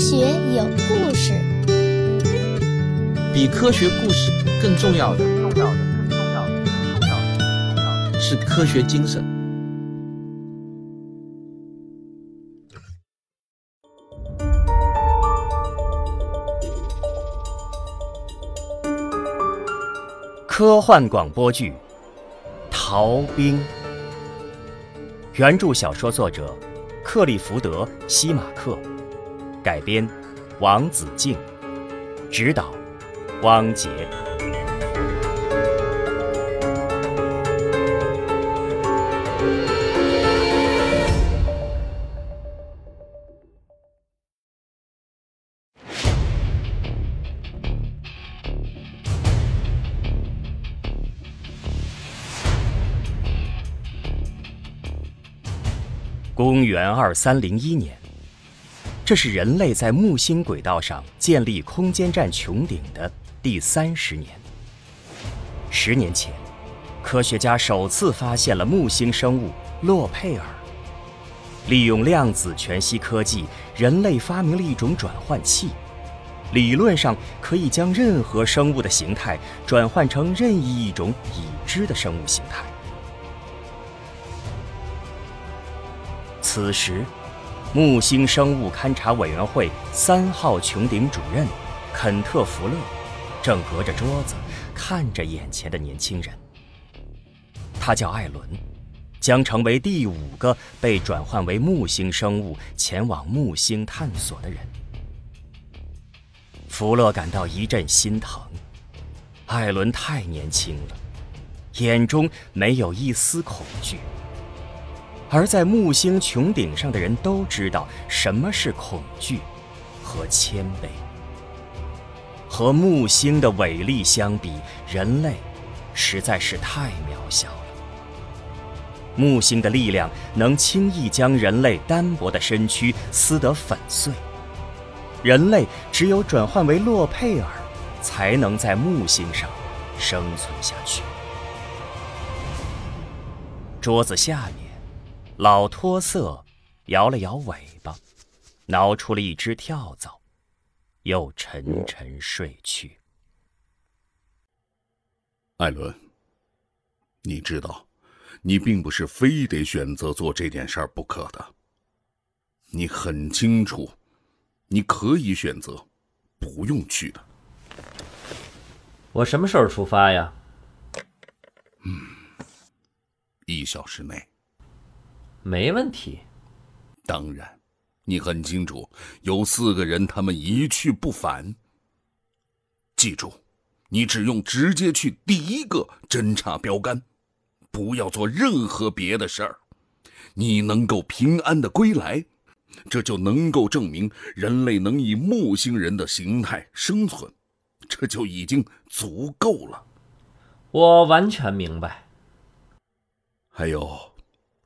学有故事，比科学故事更重要的，重要的，更重要的，更重要的，重要的。是科学精神。科幻广播剧《逃兵》，原著小说作者克利福德·西马克，改编王子敬，指导汪杰。公元二三零一年，这是人类在木星轨道上建立空间站穹顶的第三十年。十年前，科学家首次发现了木星生物洛佩尔。利用量子全息科技，人类发明了一种转换器，理论上可以将任何生物的形态转换成任意一种已知的生物形态。此时，木星生物勘察委员会三号穹顶主任肯特·福勒正隔着桌子看着眼前的年轻人。他叫艾伦，将成为第五个被转换为木星生物前往木星探索的人。福勒感到一阵心疼，艾伦太年轻了，眼中没有一丝恐惧。而在木星穹顶上的人都知道什么是恐惧和谦卑。和木星的伟力相比，人类实在是太渺小了。木星的力量能轻易将人类单薄的身躯撕得粉碎。人类只有转换为洛佩尔，才能在木星上生存下去。桌子下面。老托瑟摇了摇尾巴，挠出了一只跳蚤，又沉沉睡去。艾伦，你知道，你并不是非得选择做这件事儿不可的。你很清楚，你可以选择不用去的。我什么时候出发呀？嗯，一小时内。没问题。当然，你很清楚，有四个人，他们一去不返。记住，你只用直接去第一个侦察标杆，不要做任何别的事儿。你能够平安的归来，这就能够证明人类能以木星人的形态生存，这就已经足够了。我完全明白。还有。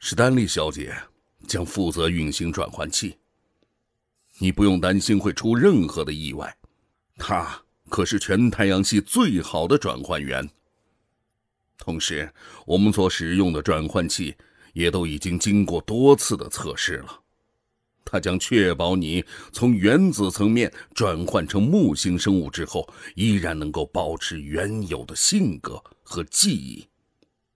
史丹利小姐将负责运行转换器，你不用担心会出任何的意外。她可是全太阳系最好的转换员。同时，我们所使用的转换器也都已经经过多次的测试了，它将确保你从原子层面转换成木星生物之后，依然能够保持原有的性格和记忆。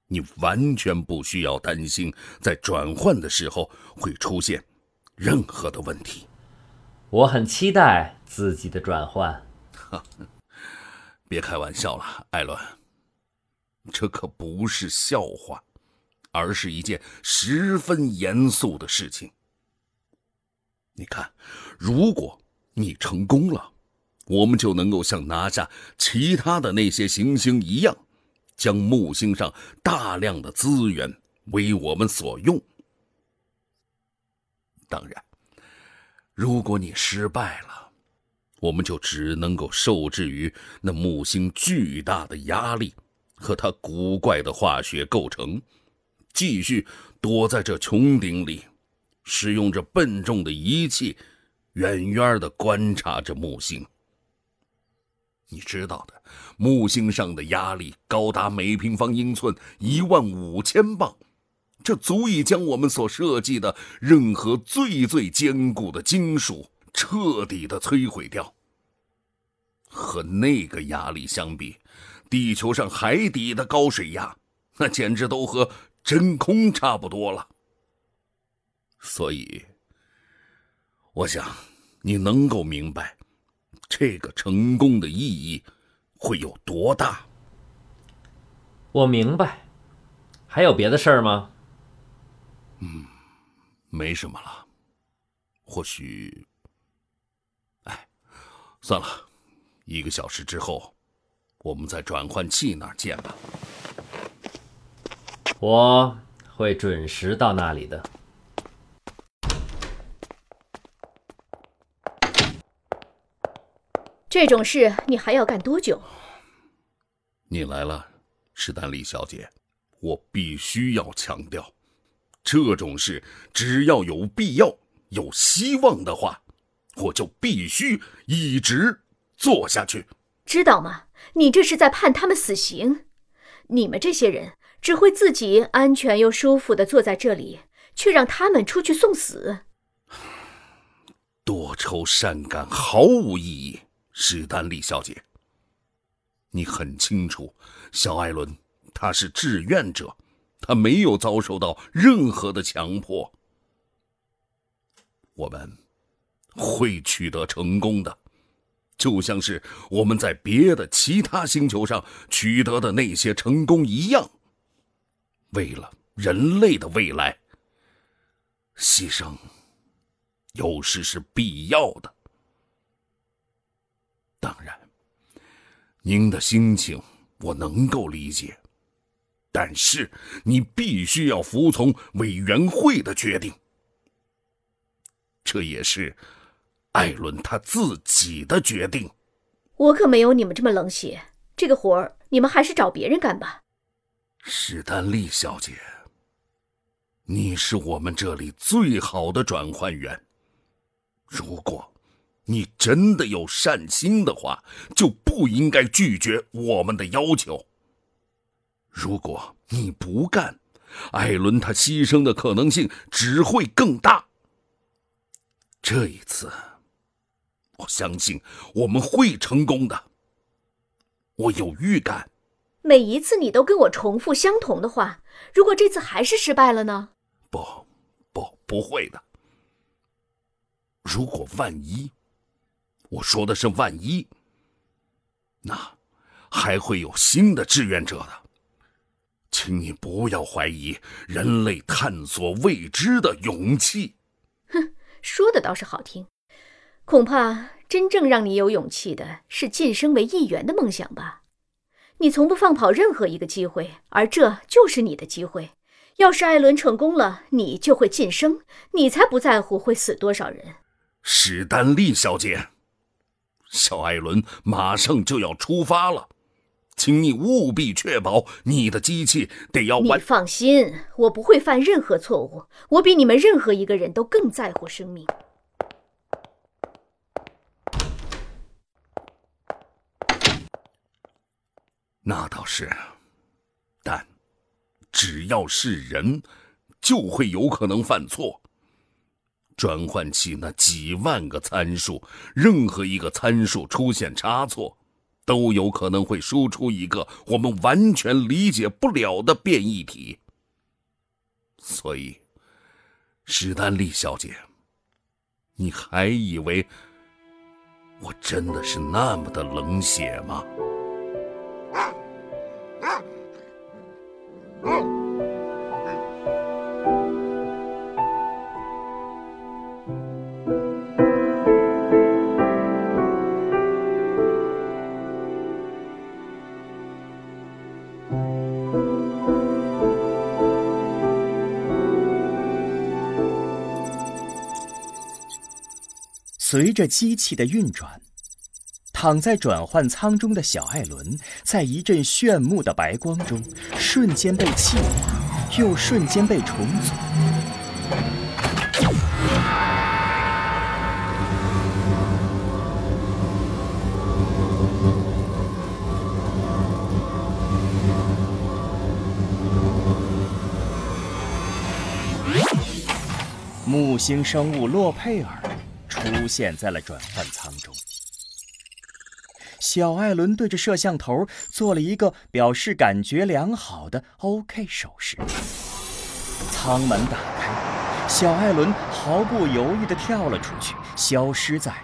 你完全不需要担心，在转换的时候会出现任何的问题。我很期待自己的转换。别开玩笑了，艾伦，这可不是笑话，而是一件十分严肃的事情。你看，如果你成功了，我们就能够像拿下其他的那些行星一样。将木星上大量的资源为我们所用。当然，如果你失败了，我们就只能够受制于那木星巨大的压力和它古怪的化学构成，继续躲在这穹顶里，使用着笨重的仪器，远远的观察着木星。你知道的，木星上的压力高达每平方英寸一万五千磅，这足以将我们所设计的任何最最坚固的金属彻底的摧毁掉。和那个压力相比，地球上海底的高水压，那简直都和真空差不多了。所以，我想你能够明白，这个成功的意义会有多大。我明白。还有别的事儿吗？嗯，没什么了。或许，哎，算了，一个小时之后，我们在转换器那儿见吧。我会准时到那里的。这种事你还要干多久？你来了，史丹利小姐，我必须要强调，这种事只要有必要、有希望的话，我就必须一直做下去。知道吗？你这是在判他们死刑。你们这些人只会自己安全又舒服的坐在这里，却让他们出去送死。多愁善感毫无意义。史丹利小姐，你很清楚，小艾伦他是志愿者，他没有遭受到任何的强迫。我们会取得成功的，就像是我们在别的其他星球上取得的那些成功一样。为了人类的未来，牺牲有时是必要的。当然，您的心情我能够理解，但是你必须要服从委员会的决定，这也是艾伦他自己的决定。我可没有你们这么冷血，这个活儿你们还是找别人干吧。史丹利小姐，你是我们这里最好的转换员，如果。你真的有善心的话，就不应该拒绝我们的要求。如果你不干，艾伦他牺牲的可能性只会更大。这一次，我相信我们会成功的。我有预感。每一次你都跟我重复相同的话，如果这次还是失败了呢？不，不，不会的。如果万一……我说的是万一，那还会有新的志愿者的，请你不要怀疑人类探索未知的勇气。哼，说的倒是好听，恐怕真正让你有勇气的是晋升为议员的梦想吧？你从不放跑任何一个机会，而这就是你的机会。要是艾伦成功了，你就会晋升，你才不在乎会死多少人。史丹利小姐。小艾伦马上就要出发了，请你务必确保你的机器得要完。你放心，我不会犯任何错误。我比你们任何一个人都更在乎生命。那倒是，但只要是人，就会有可能犯错。转换器那几万个参数，任何一个参数出现差错，都有可能会输出一个我们完全理解不了的变异体。所以，史丹利小姐，你还以为我真的是那么的冷血吗？随着机器的运转，躺在转换舱中的小艾伦，在一阵炫目的白光中，瞬间被气化，又瞬间被重组。木星生物洛佩尔。出现在了转换舱中。小艾伦对着摄像头做了一个表示感觉良好的 OK 手势。舱门打开，小艾伦毫不犹豫地跳了出去，消失在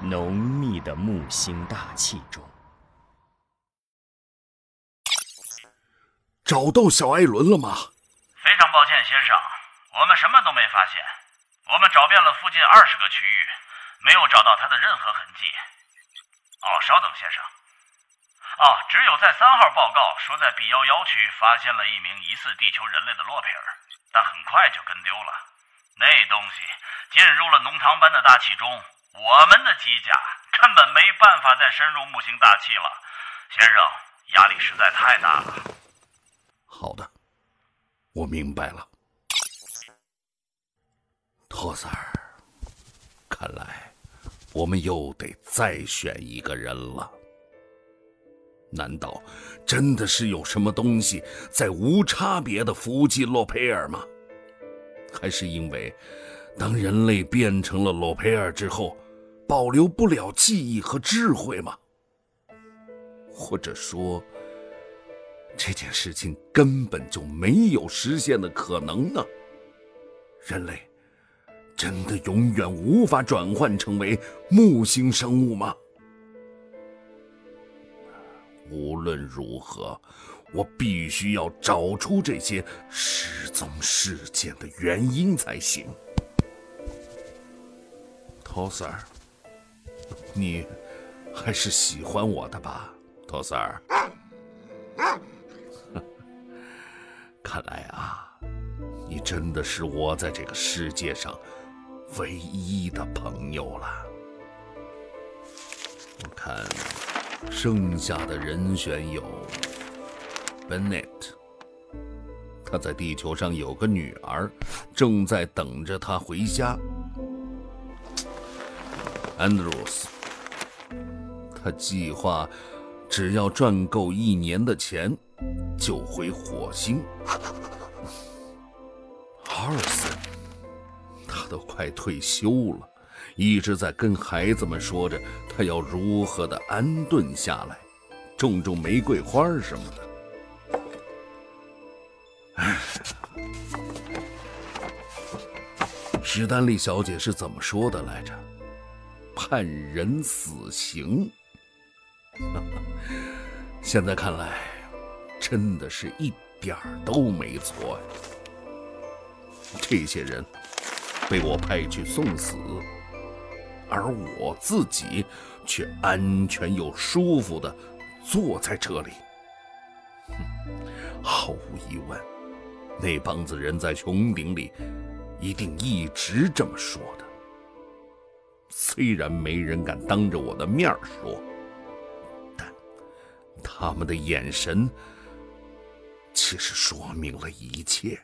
浓密的木星大气中。找到小艾伦了吗？非常抱歉，先生，我们什么都没发现。我们找遍了附近二十个区域，没有找到他的任何痕迹。哦，稍等，先生。哦，只有在三号报告说在 B 幺幺区发现了一名疑似地球人类的洛佩尔，但很快就跟丢了。那东西进入了浓汤般的大气中，我们的机甲根本没办法再深入木星大气了。先生，压力实在太大了。好的，我明白了。托斯尔，看来我们又得再选一个人了。难道真的是有什么东西在无差别的伏击洛佩尔吗？还是因为当人类变成了洛佩尔之后，保留不了记忆和智慧吗？或者说，这件事情根本就没有实现的可能呢？人类。真的永远无法转换成为木星生物吗？无论如何，我必须要找出这些失踪事件的原因才行。托斯尔，你还是喜欢我的吧，托斯尔？看来啊，你真的是我在这个世界上。唯一的朋友了。我看剩下的人选有 Bennett，他在地球上有个女儿，正在等着他回家。Andrews，他计划只要赚够一年的钱，就回火星。Harrison。都快退休了，一直在跟孩子们说着他要如何的安顿下来，种种玫瑰花什么的。唉，史丹利小姐是怎么说的来着？判人死刑。现在看来，真的是一点儿都没错呀。这些人。被我派去送死，而我自己却安全又舒服的坐在这里。毫无疑问，那帮子人在穹顶里一定一直这么说的。虽然没人敢当着我的面说，但他们的眼神其实说明了一切。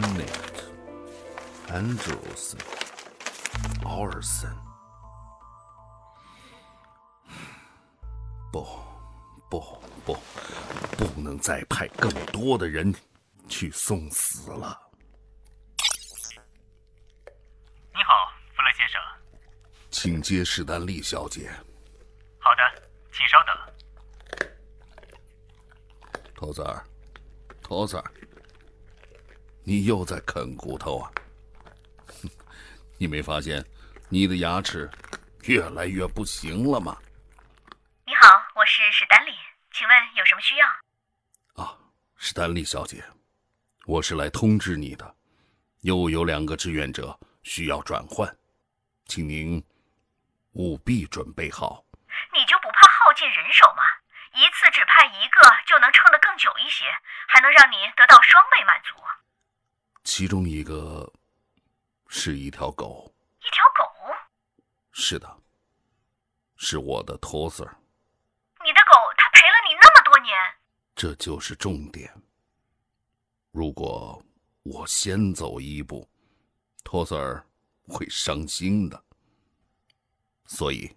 Bennett、Andrews、Orson，不，不，不，不能再派更多的人去送死了。你好，弗勒先生，请接史丹利小姐。好的，请稍等。托子儿，托子儿。你又在啃骨头啊？你没发现你的牙齿越来越不行了吗？你好，我是史丹利，请问有什么需要？啊，史丹利小姐，我是来通知你的，又有两个志愿者需要转换，请您务必准备好。你就不怕耗尽人手吗？一次只派一个就能撑得更久一些，还能让你得到双倍满足。其中一个是一条狗，一条狗，是的，是我的托斯尔。你的狗，它陪了你那么多年，这就是重点。如果我先走一步，托斯尔会伤心的，所以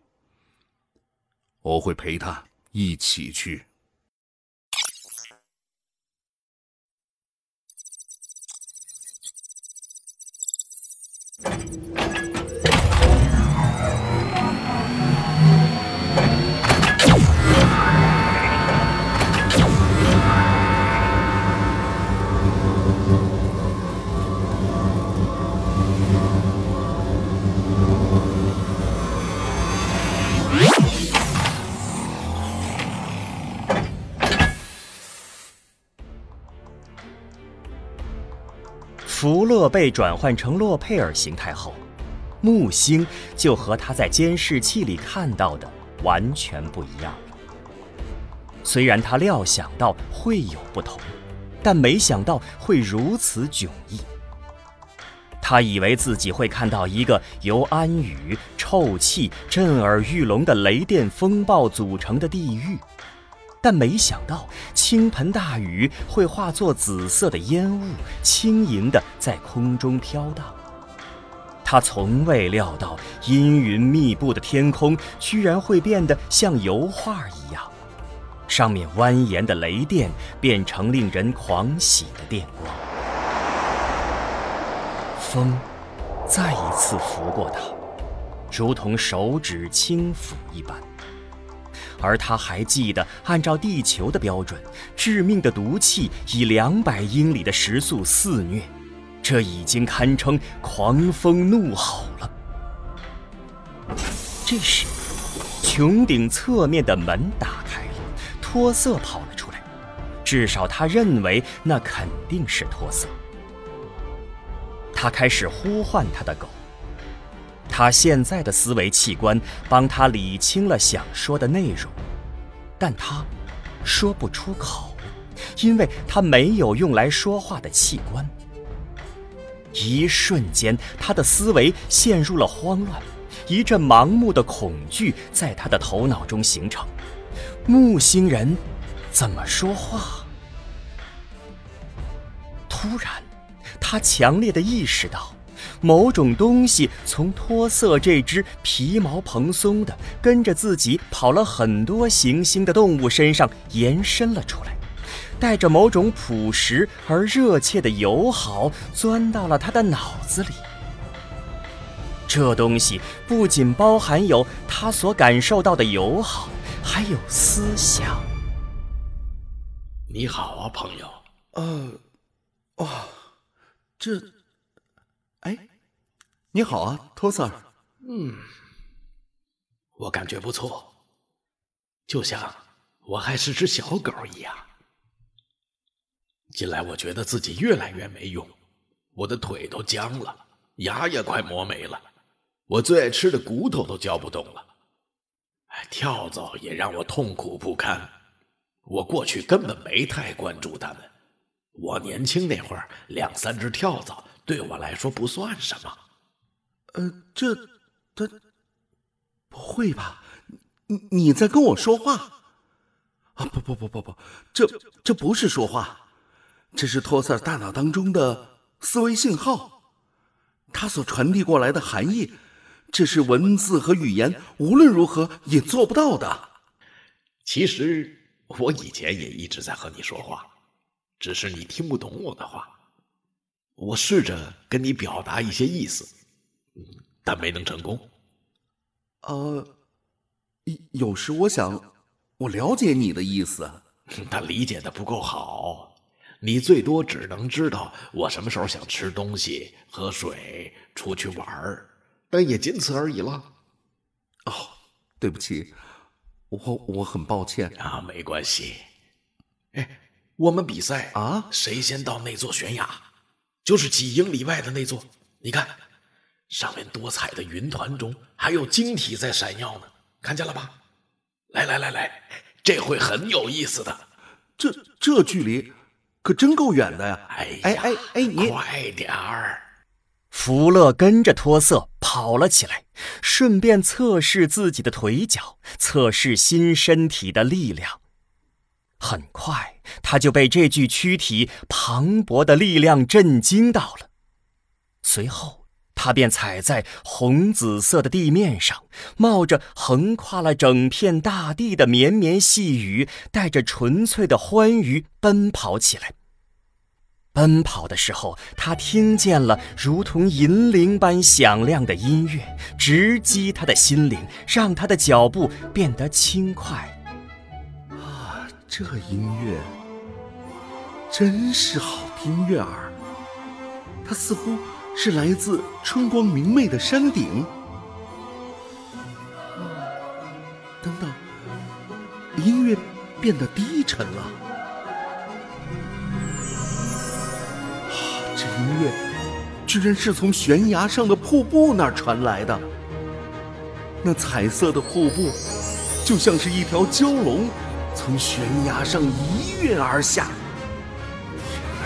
我会陪他一起去。福勒被转换成洛佩尔形态后，木星就和他在监视器里看到的完全不一样了。虽然他料想到会有不同，但没想到会如此迥异。他以为自己会看到一个由安雨、臭气、震耳欲聋的雷电风暴组成的地狱。但没想到，倾盆大雨会化作紫色的烟雾，轻盈地在空中飘荡。他从未料到，阴云密布的天空居然会变得像油画一样，上面蜿蜒的雷电变成令人狂喜的电光。风再一次拂过他，如同手指轻抚一般。而他还记得，按照地球的标准，致命的毒气以两百英里的时速肆虐，这已经堪称狂风怒吼了。这时，穹顶侧面的门打开了，托瑟跑了出来。至少他认为那肯定是托瑟。他开始呼唤他的狗。他现在的思维器官帮他理清了想说的内容，但他说不出口，因为他没有用来说话的器官。一瞬间，他的思维陷入了慌乱，一阵盲目的恐惧在他的头脑中形成。木星人怎么说话？突然，他强烈的意识到。某种东西从托色这只皮毛蓬松的、跟着自己跑了很多行星的动物身上延伸了出来，带着某种朴实而热切的友好，钻到了他的脑子里。这东西不仅包含有他所感受到的友好，还有思想。你好啊，朋友。呃，哦，这，哎。你好啊，托瑟尔。嗯，我感觉不错，就像我还是只小狗一样。近来我觉得自己越来越没用，我的腿都僵了，牙也快磨没了，我最爱吃的骨头都嚼不动了。哎，跳蚤也让我痛苦不堪。我过去根本没太关注它们，我年轻那会儿，两三只跳蚤对我来说不算什么。呃，这，他，不会吧？你你在跟我说话？啊，不不不不不，这这不是说话，这是托瑟大脑当中的思维信号，他所传递过来的含义，这是文字和语言无论如何也做不到的。其实我以前也一直在和你说话，只是你听不懂我的话。我试着跟你表达一些意思。但没能成功。呃，有时我想，我了解你的意思，但理解的不够好。你最多只能知道我什么时候想吃东西、喝水、出去玩儿，但也仅此而已了。哦，对不起，我我很抱歉啊，没关系。哎，我们比赛啊，谁先到那座悬崖？就是几英里外的那座。你看。上面多彩的云团中还有晶体在闪耀呢，看见了吧？来来来来，这会很有意思的。这这距离可真够远的呀！哎哎哎哎，你快点儿！福乐跟着托瑟跑了起来，顺便测试自己的腿脚，测试新身体的力量。很快，他就被这具躯体磅礴的力量震惊到了。随后。他便踩在红紫色的地面上，冒着横跨了整片大地的绵绵细雨，带着纯粹的欢愉奔跑起来。奔跑的时候，他听见了如同银铃般响亮的音乐，直击他的心灵，让他的脚步变得轻快。啊，这音乐真是好听悦耳。它似乎是来自春光明媚的山顶。等等，音乐变得低沉了。这音乐居然是从悬崖上的瀑布那儿传来的。那彩色的瀑布就像是一条蛟龙，从悬崖上一跃而下。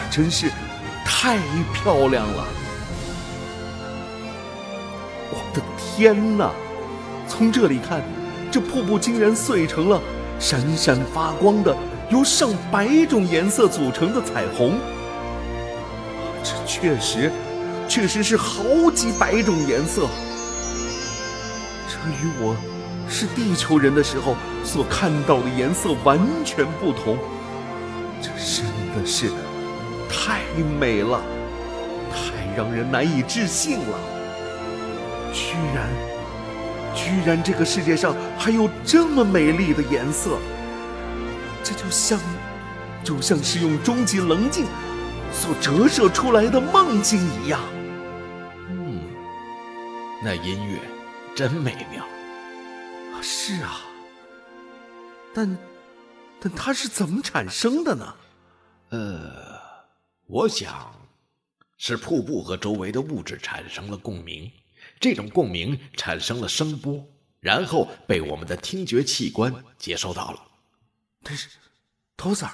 真是太漂亮了！天哪！从这里看，这瀑布竟然碎成了闪闪发光的、由上百种颜色组成的彩虹。这确实，确实是好几百种颜色。这与我是地球人的时候所看到的颜色完全不同。这真的是太美了，太让人难以置信了。居然，居然这个世界上还有这么美丽的颜色。这就像，就像是用终极棱镜。所折射出来的梦境一样。嗯，那音乐真美妙。是啊，但但它是怎么产生的呢？呃，我想是瀑布和周围的物质产生了共鸣，这种共鸣产生了声波，然后被我们的听觉器官接收到了。但是，头 Sir，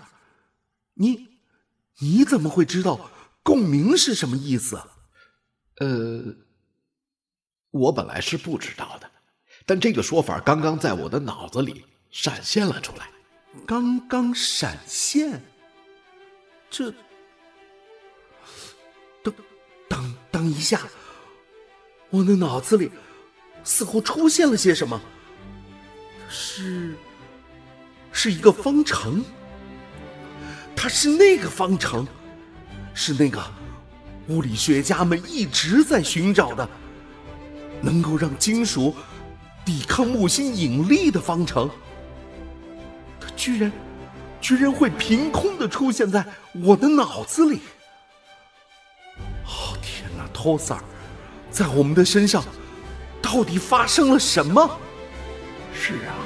你。你怎么会知道共鸣是什么意思？呃，我本来是不知道的，但这个说法刚刚在我的脑子里闪现了出来。刚刚闪现？这……等、等、等一下，我的脑子里似乎出现了些什么？是……是一个方程。它是那个方程，是那个物理学家们一直在寻找的，能够让金属抵抗木星引力的方程。它居然，居然会凭空的出现在我的脑子里！哦天哪，托萨尔，在我们的身上到底发生了什么？是啊，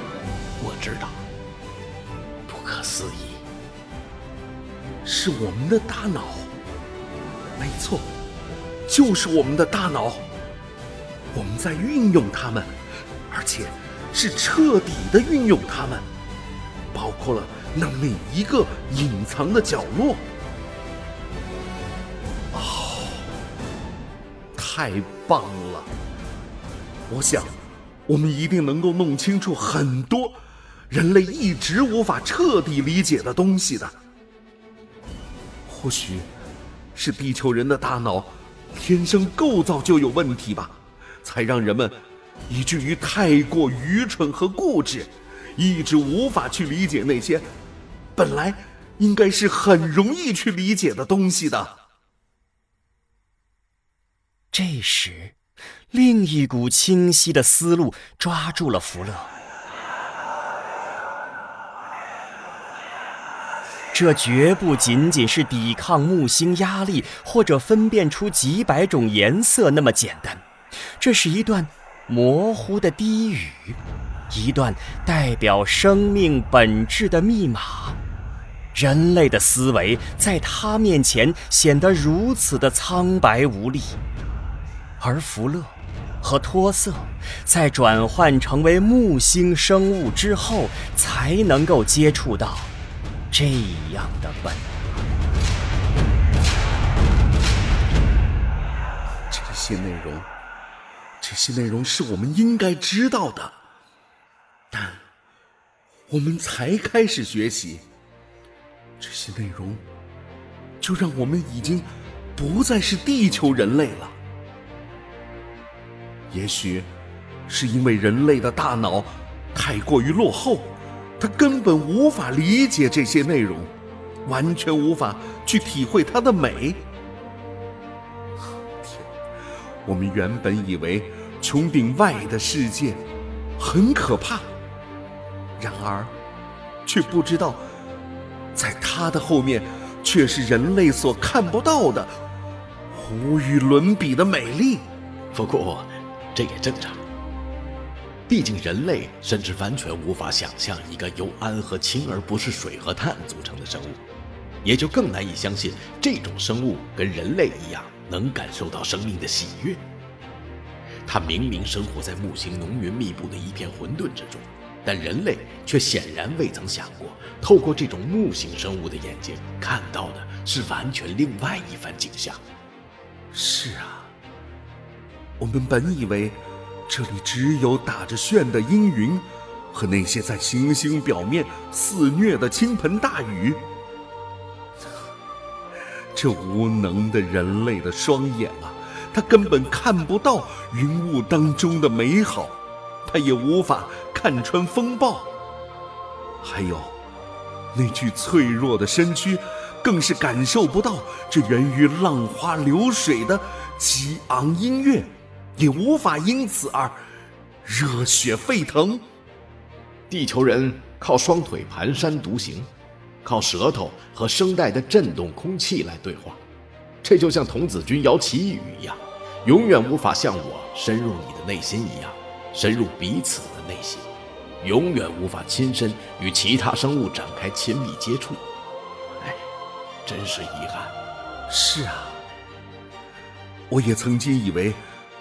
我知道，不可思议。是我们的大脑，没错，就是我们的大脑。我们在运用它们，而且是彻底的运用它们，包括了那每一个隐藏的角落。太棒了！我想，我们一定能够弄清楚很多人类一直无法彻底理解的东西的。或许，是地球人的大脑天生构造就有问题吧，才让人们以至于太过愚蠢和固执，一直无法去理解那些本来应该是很容易去理解的东西的。这时，另一股清晰的思路抓住了福乐。这绝不仅仅是抵抗木星压力或者分辨出几百种颜色那么简单，这是一段模糊的低语，一段代表生命本质的密码。人类的思维在他面前显得如此的苍白无力，而福勒和托瑟在转换成为木星生物之后，才能够接触到。这样的本，这些内容，这些内容是我们应该知道的，但我们才开始学习，这些内容就让我们已经不再是地球人类了。也许是因为人类的大脑太过于落后。他根本无法理解这些内容，完全无法去体会它的美。天，我们原本以为穹顶外的世界很可怕，然而却不知道，在它的后面却是人类所看不到的无与伦比的美丽。不过，这也正常。毕竟，人类甚至完全无法想象一个由氨和氢而不是水和碳组成的生物，也就更难以相信这种生物跟人类一样能感受到生命的喜悦。它明明生活在木星浓云密布的一片混沌之中，但人类却显然未曾想过，透过这种木星生物的眼睛看到的是完全另外一番景象。是啊，我们本以为。这里只有打着旋的阴云，和那些在行星表面肆虐的倾盆大雨。这无能的人类的双眼啊，他根本看不到云雾当中的美好，他也无法看穿风暴。还有，那具脆弱的身躯，更是感受不到这源于浪花流水的激昂音乐。也无法因此而热血沸腾。地球人靠双腿蹒跚独行，靠舌头和声带的震动空气来对话，这就像童子军摇旗语一样，永远无法像我深入你的内心一样，深入彼此的内心，永远无法亲身与其他生物展开亲密接触。哎，真是遗憾。是啊，我也曾经以为。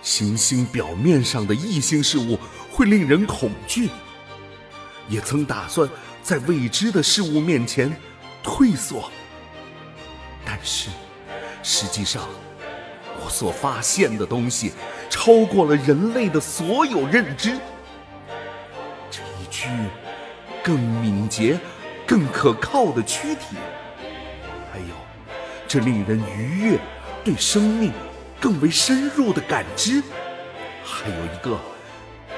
行星表面上的异性事物会令人恐惧，也曾打算在未知的事物面前退缩。但是，实际上，我所发现的东西超过了人类的所有认知。这一具更敏捷、更可靠的躯体，还有这令人愉悦、对生命。更为深入的感知，还有一个，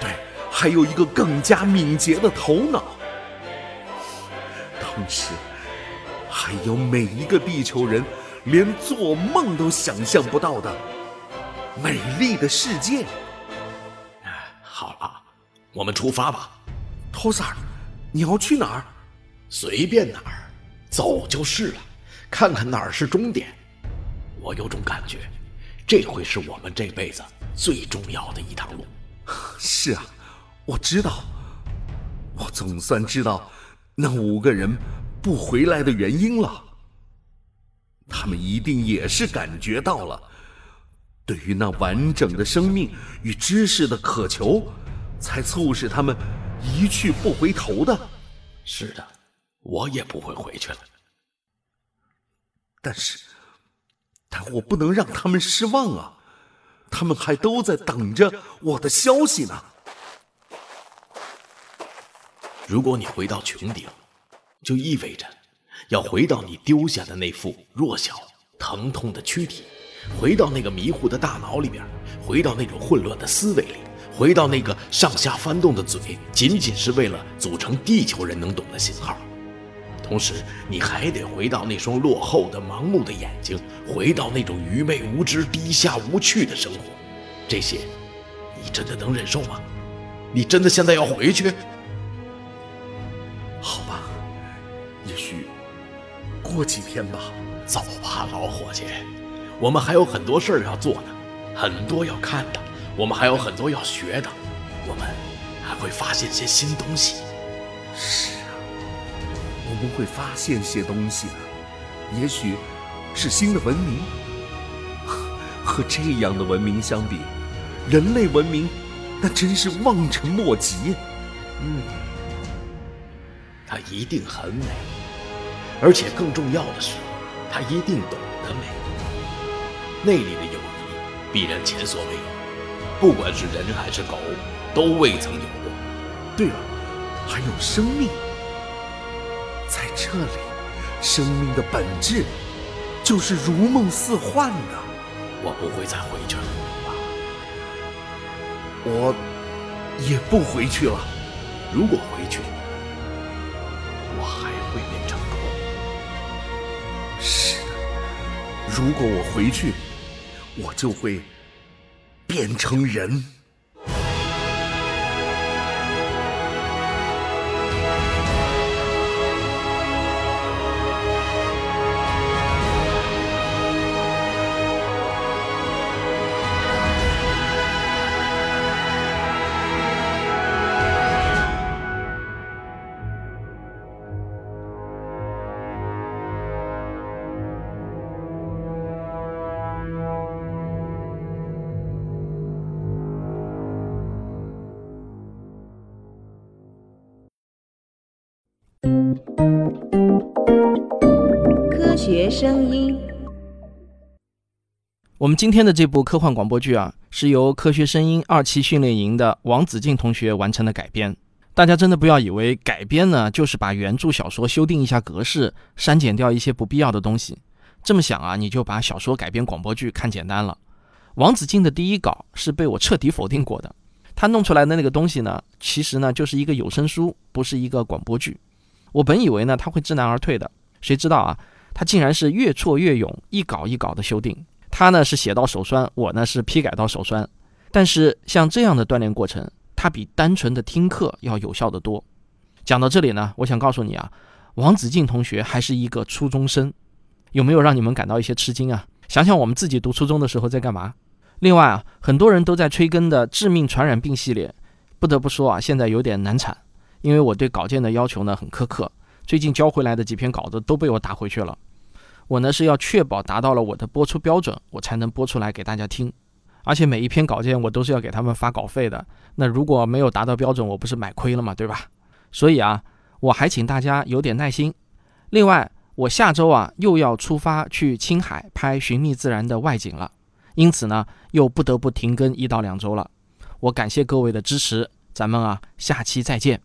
对，还有一个更加敏捷的头脑，同时，还有每一个地球人连做梦都想象不到的美丽的世界。好了，我们出发吧。托萨尔，你要去哪儿？随便哪儿，走就是了。看看哪儿是终点。我有种感觉。这会是我们这辈子最重要的一趟路。是啊，我知道，我总算知道那五个人不回来的原因了。他们一定也是感觉到了，对于那完整的生命与知识的渴求，才促使他们一去不回头的。是的，我也不会回去了。但是。但我不能让他们失望啊！他们还都在等着我的消息呢。如果你回到穹顶，就意味着要回到你丢下的那副弱小、疼痛的躯体，回到那个迷糊的大脑里边，回到那种混乱的思维里，回到那个上下翻动的嘴，仅仅是为了组成地球人能懂的信号。同时，你还得回到那双落后的、盲目的眼睛，回到那种愚昧无知、低下无趣的生活。这些，你真的能忍受吗？你真的现在要回去？好吧，也许过几天吧。走吧，老伙计，我们还有很多事儿要做呢，很多要看的，我们还有很多要学的，我们还会发现些新东西。是。不会发现些东西呢？也许是新的文明。和这样的文明相比，人类文明那真是望尘莫及。嗯，它一定很美，而且更重要的是，它一定懂得美。那里的友谊必然前所未有，不管是人还是狗，都未曾有过。对了，还有生命。这里，生命的本质就是如梦似幻的。我不会再回去了，我也不回去了。如果回去，我还会变成狗。如果我回去，我就会变成人。我们今天的这部科幻广播剧啊，是由科学声音二期训练营的王子敬同学完成的改编。大家真的不要以为改编呢，就是把原著小说修订一下格式，删减掉一些不必要的东西。这么想啊，你就把小说改编广播剧看简单了。王子敬的第一稿是被我彻底否定过的，他弄出来的那个东西呢，其实呢就是一个有声书，不是一个广播剧。我本以为呢他会知难而退的，谁知道啊，他竟然是越挫越勇，一稿一稿的修订。他呢是写到手酸，我呢是批改到手酸。但是像这样的锻炼过程，它比单纯的听课要有效的多。讲到这里呢，我想告诉你啊，王子敬同学还是一个初中生，有没有让你们感到一些吃惊啊？想想我们自己读初中的时候在干嘛？另外啊，很多人都在催更的致命传染病系列，不得不说啊，现在有点难产。因为我对稿件的要求呢很苛刻，最近交回来的几篇稿子都被我打回去了。我呢是要确保达到了我的播出标准，我才能播出来给大家听。而且每一篇稿件我都是要给他们发稿费的。那如果没有达到标准，我不是买亏了吗？对吧？所以啊，我还请大家有点耐心。另外，我下周啊又要出发去青海拍《寻觅自然》的外景了，因此呢又不得不停更一到两周了。我感谢各位的支持，咱们啊下期再见。